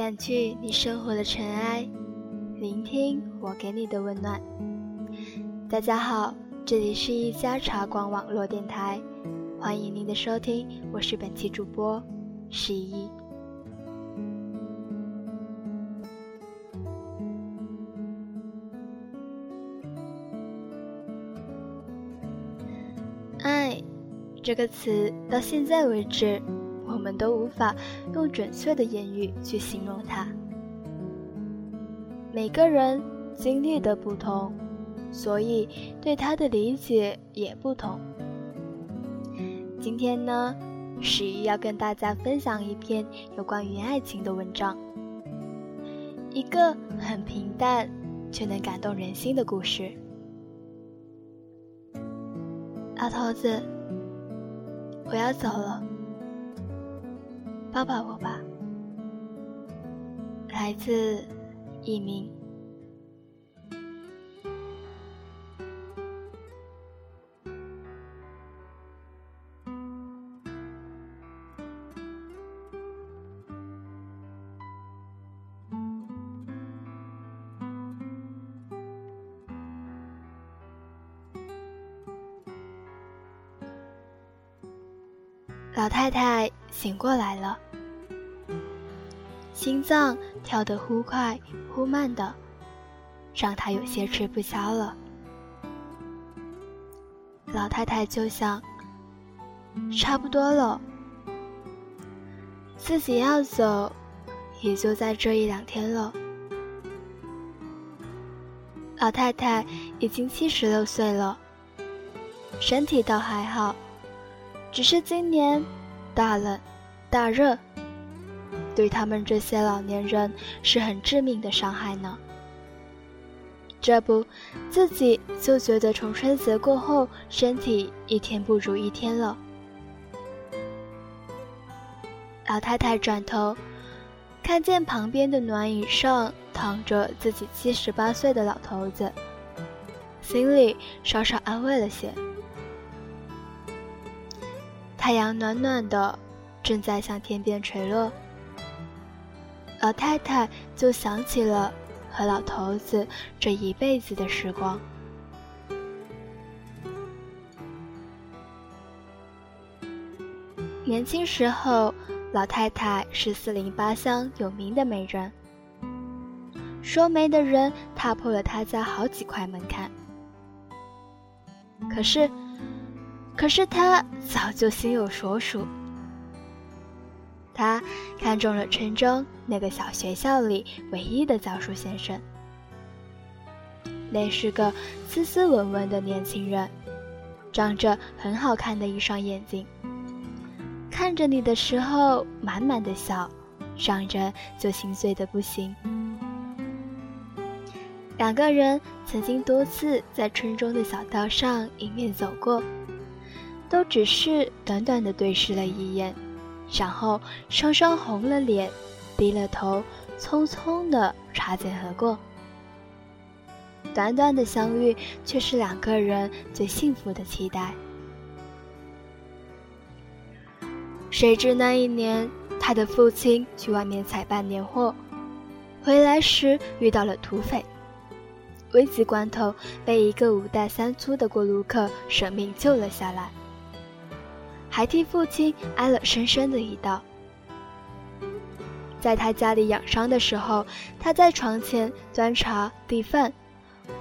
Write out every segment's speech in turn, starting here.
掸去你生活的尘埃，聆听我给你的温暖。大家好，这里是一家茶馆网络电台，欢迎您的收听，我是本期主播十一。爱这个词到现在为止。我们都无法用准确的言语去形容它。每个人经历的不同，所以对他的理解也不同。今天呢，十一要跟大家分享一篇有关于爱情的文章，一个很平淡却能感动人心的故事。老头子，我要走了。抱抱我吧，来自一名。老太太醒过来了，心脏跳得忽快忽慢的，让她有些吃不消了。老太太就想，差不多了，自己要走，也就在这一两天了。老太太已经七十六岁了，身体倒还好。只是今年大冷大热，对他们这些老年人是很致命的伤害呢。这不，自己就觉得从春节过后，身体一天不如一天了。老太太转头，看见旁边的暖椅上躺着自己七十八岁的老头子，心里稍稍安慰了些。太阳暖暖的，正在向天边垂落。老太太就想起了和老头子这一辈子的时光。年轻时候，老太太是四邻八乡有名的美人，说媒的人踏破了她家好几块门槛。可是。可是他早就心有所属，他看中了村中那个小学校里唯一的教书先生。那是个斯斯文文的年轻人，长着很好看的一双眼睛，看着你的时候满满的笑，让人就心碎的不行。两个人曾经多次在村中的小道上迎面走过。都只是短短的对视了一眼，然后双双红了脸，低了头，匆匆的擦肩而过。短短的相遇，却是两个人最幸福的期待。谁知那一年，他的父亲去外面采办年货，回来时遇到了土匪，危急关头被一个五大三粗的过路客舍命救了下来。还替父亲挨了深深的一刀。在他家里养伤的时候，他在床前端茶递饭，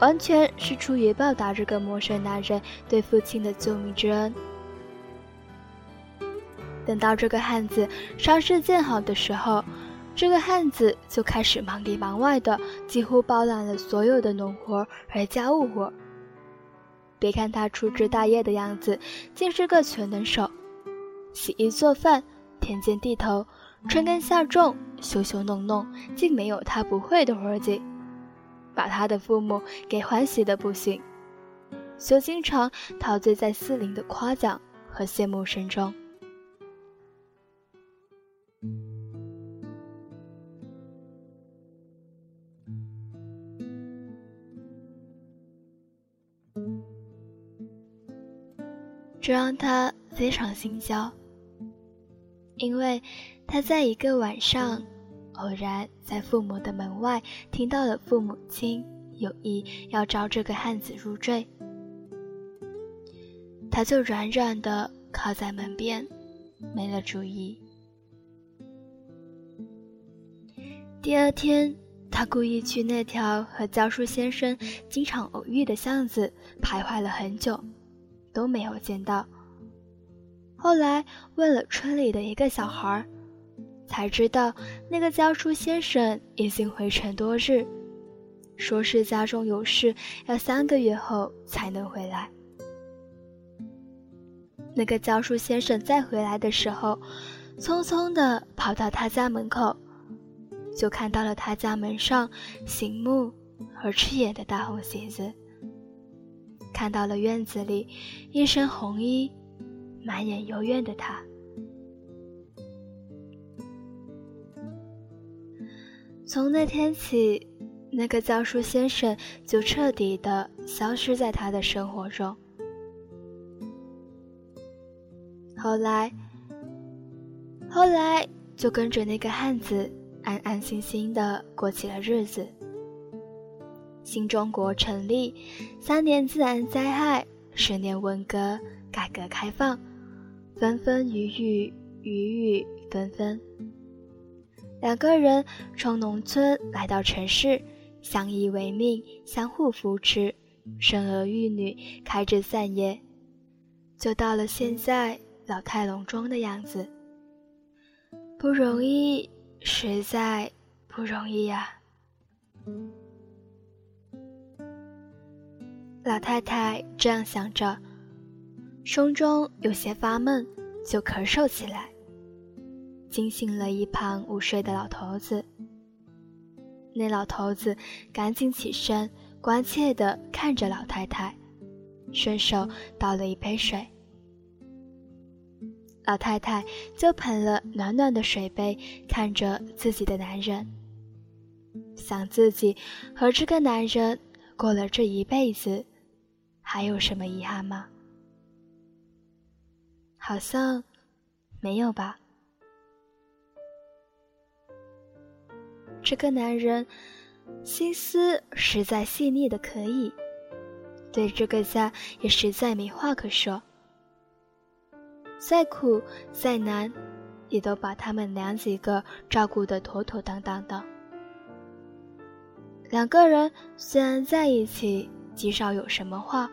完全是出于报答这个陌生男人对父亲的救命之恩。等到这个汉子伤势见好的时候，这个汉子就开始忙里忙外的，几乎包揽了所有的农活和家务活。别看他粗枝大叶的样子，竟是个全能手。洗衣做饭、田间地头、春耕夏种、修修弄弄，竟没有他不会的活计，把他的父母给欢喜的不行，就经常陶醉在四邻的夸奖和羡慕声中。这让他非常心焦，因为他在一个晚上偶然在父母的门外听到了父母亲有意要招这个汉子入赘，他就软软的靠在门边，没了主意。第二天，他故意去那条和教书先生经常偶遇的巷子徘徊了很久，都没有见到。后来问了村里的一个小孩，才知道那个教书先生已经回城多日，说是家中有事，要三个月后才能回来。那个教书先生再回来的时候，匆匆地跑到他家门口。就看到了他家门上醒目而刺眼的大红喜字，看到了院子里一身红衣、满眼幽怨的他。从那天起，那个教书先生就彻底的消失在他的生活中。后来，后来就跟着那个汉子。安安心心的过起了日子。新中国成立，三年自然灾害，十年文革，改革开放，纷纷雨雨，雨雨纷纷。两个人从农村来到城市，相依为命，相互扶持，生儿育女，开枝散叶，就到了现在老态龙钟的样子。不容易。实在不容易呀！老太太这样想着，胸中有些发闷，就咳嗽起来，惊醒了一旁午睡的老头子。那老头子赶紧起身，关切地看着老太太，顺手倒了一杯水。老太太就捧了暖暖的水杯，看着自己的男人，想自己和这个男人过了这一辈子，还有什么遗憾吗？好像没有吧。这个男人心思实在细腻的可以，对这个家也实在没话可说。再苦再难，也都把他们娘几个照顾得妥妥当当的。两个人虽然在一起极少有什么话，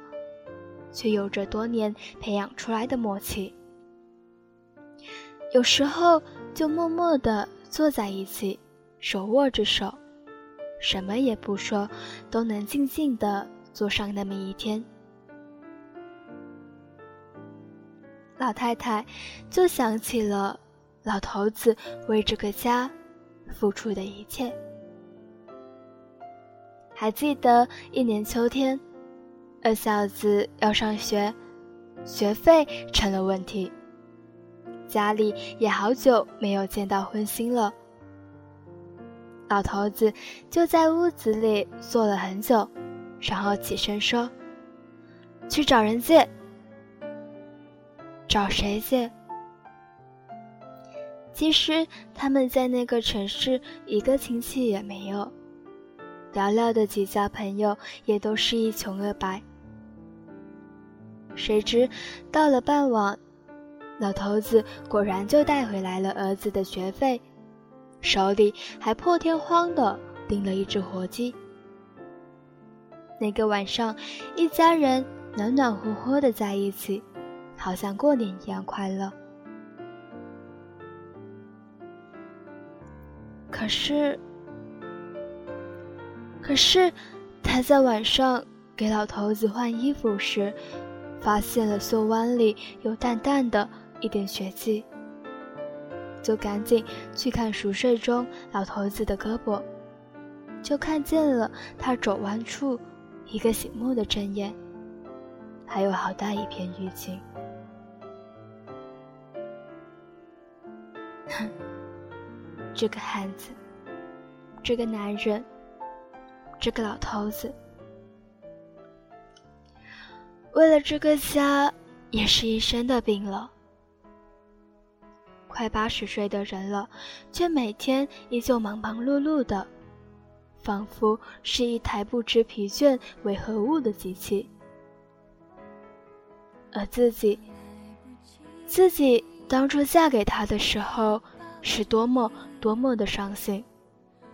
却有着多年培养出来的默契。有时候就默默地坐在一起，手握着手，什么也不说，都能静静地坐上那么一天。老太太就想起了老头子为这个家付出的一切。还记得一年秋天，二小子要上学，学费成了问题，家里也好久没有见到荤腥了。老头子就在屋子里坐了很久，然后起身说：“去找人借。”找谁借？其实他们在那个城市一个亲戚也没有，寥寥的几家朋友也都是一穷二白。谁知到了傍晚，老头子果然就带回来了儿子的学费，手里还破天荒的订了一只活鸡。那个晚上，一家人暖暖和和的在一起。好像过年一样快乐。可是，可是，他在晚上给老头子换衣服时，发现了袖弯里有淡淡的一点血迹，就赶紧去看熟睡中老头子的胳膊，就看见了他肘弯处一个醒目的针眼，还有好大一片淤青。哼，这个汉子，这个男人，这个老头子，为了这个家，也是一身的病了。快八十岁的人了，却每天依旧忙忙碌碌的，仿佛是一台不知疲倦为何物的机器。而自己，自己当初嫁给他的时候，是多么多么的伤心，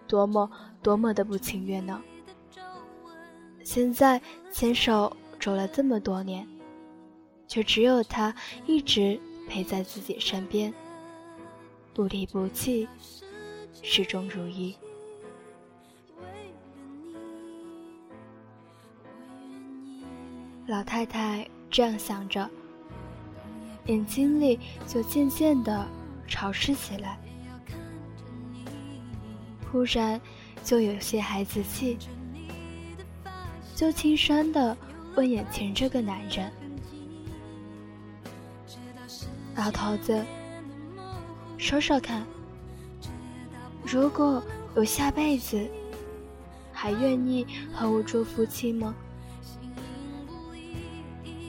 多么多么的不情愿呢？现在牵手走了这么多年，却只有他一直陪在自己身边，不离不弃，始终如一。老太太这样想着，眼睛里就渐渐的潮湿起来，忽然就有些孩子气。就轻声的问眼前这个男人：“老头子，说说看，如果有下辈子，还愿意和我做夫妻吗？”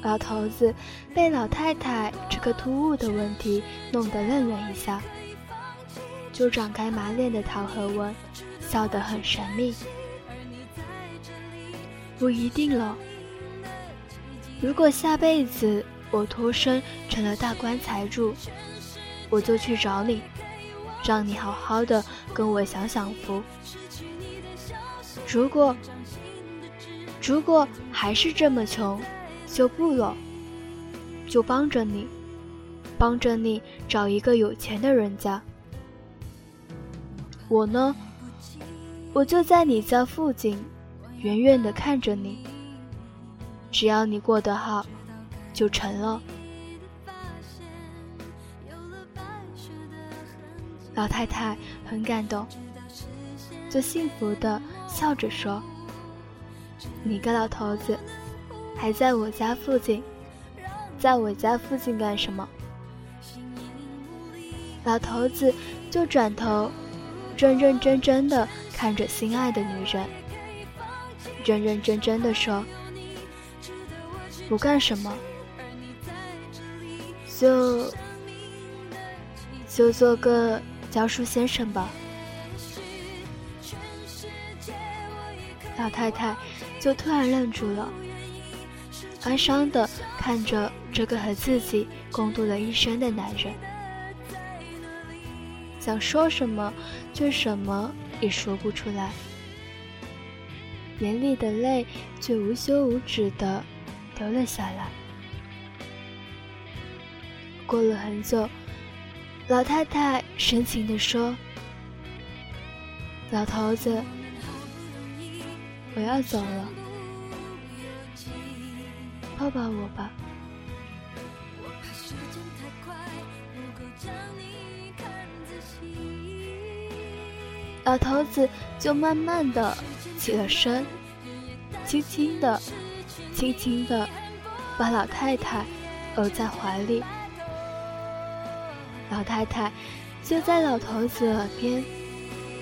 老头子被老太太这个突兀的问题弄得愣了一下，就展开满脸的桃核纹，笑得很神秘。不一定了。如果下辈子我脱身成了大棺材主，我就去找你，让你好好的跟我享享福。如果如果还是这么穷，就不了，就帮着你，帮着你找一个有钱的人家。我呢，我就在你家附近。远远的看着你，只要你过得好，就成了。老太太很感动，就幸福的笑着说：“你个老头子，还在我家附近，在我家附近干什么？”老头子就转头，认认真真的看着心爱的女人。认认真真的说：“不干什么，就就做个教书先生吧。”老太太就突然愣住了，哀伤的看着这个和自己共度了一生的男人，想说什么，却什么也说不出来。眼里的泪却无休无止的流了下来。过了很久，老太太深情地说：“老头子，我要走了，抱抱我吧。”老头子就慢慢的。起了身，轻轻的、轻轻的把老太太搂在怀里。老太太就在老头子耳边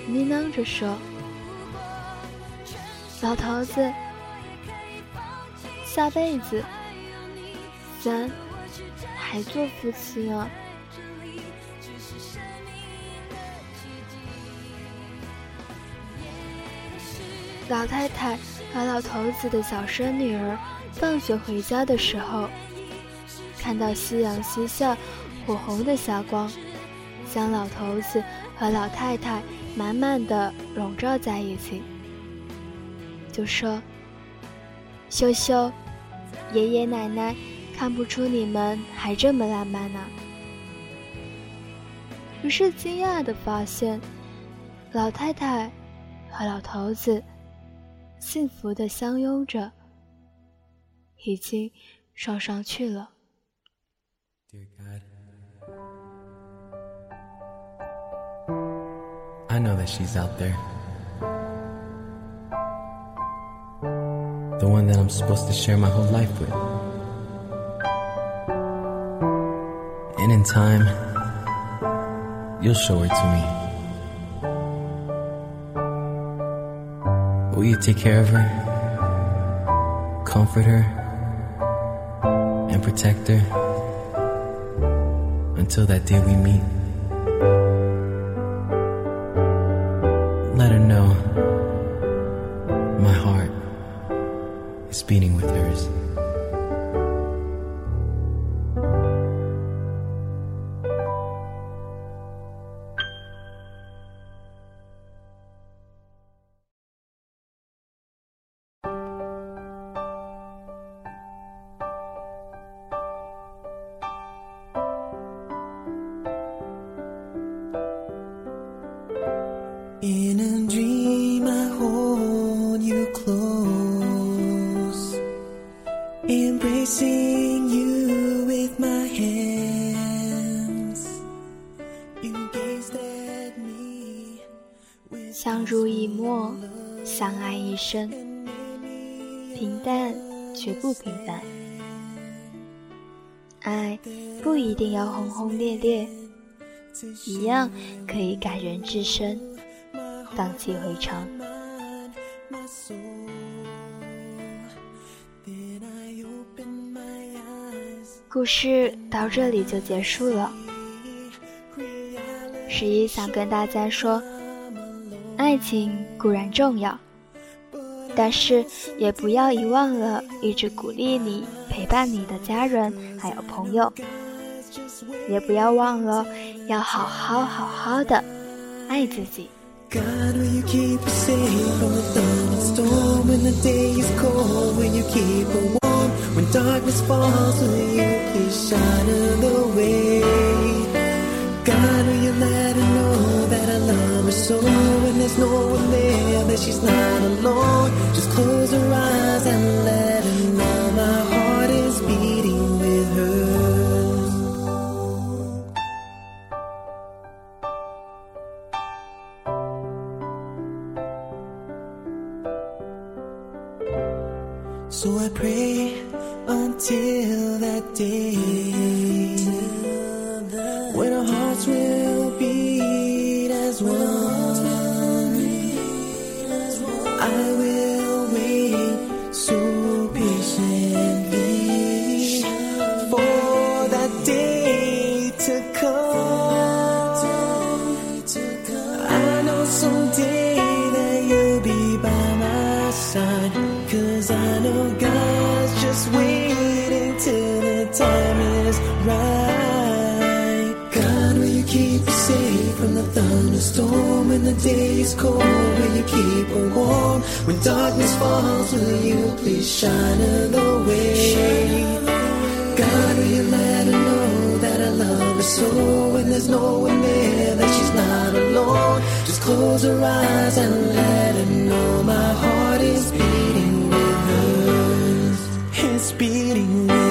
呢喃着说：“老头子，下辈子咱还做夫妻啊。”老太太把老头子的小孙女儿放学回家的时候，看到夕阳西下，火红的霞光将老头子和老太太满满的笼罩在一起，就说：“羞羞，爷爷奶奶看不出你们还这么浪漫呢。”于是惊讶的发现，老太太和老头子。幸福的相拥着，已经上上去了。Know that she's out there. The one that I'm supposed to share my whole life with. And in time, you'll show her to me. Will you take care of her, comfort her, and protect her until that day we meet let her know 平淡却不平凡。爱不一定要轰轰烈烈，一样可以感人至深，荡气回肠。故事到这里就结束了。十一想跟大家说，爱情固然重要，但是也不要遗忘了一直鼓励你、陪伴你的家人还有朋友，也不要忘了要好好好好的爱自己。God, will you keep us safe from the thunderstorm when the day is cold? Will you keep her warm when darkness falls? Will you please shine her the way? God, will you let I her so? When there's no one there, that she's not alone. Just close her eyes and let her know my heart is beating with hers. So I pray until that day the day is cold? Will you keep her warm when darkness falls? Will you please shine her the way? God, will you let her know that I love her so? When there's no one there, that she's not alone. Just close her eyes and let her know my heart is beating with hers. It's beating with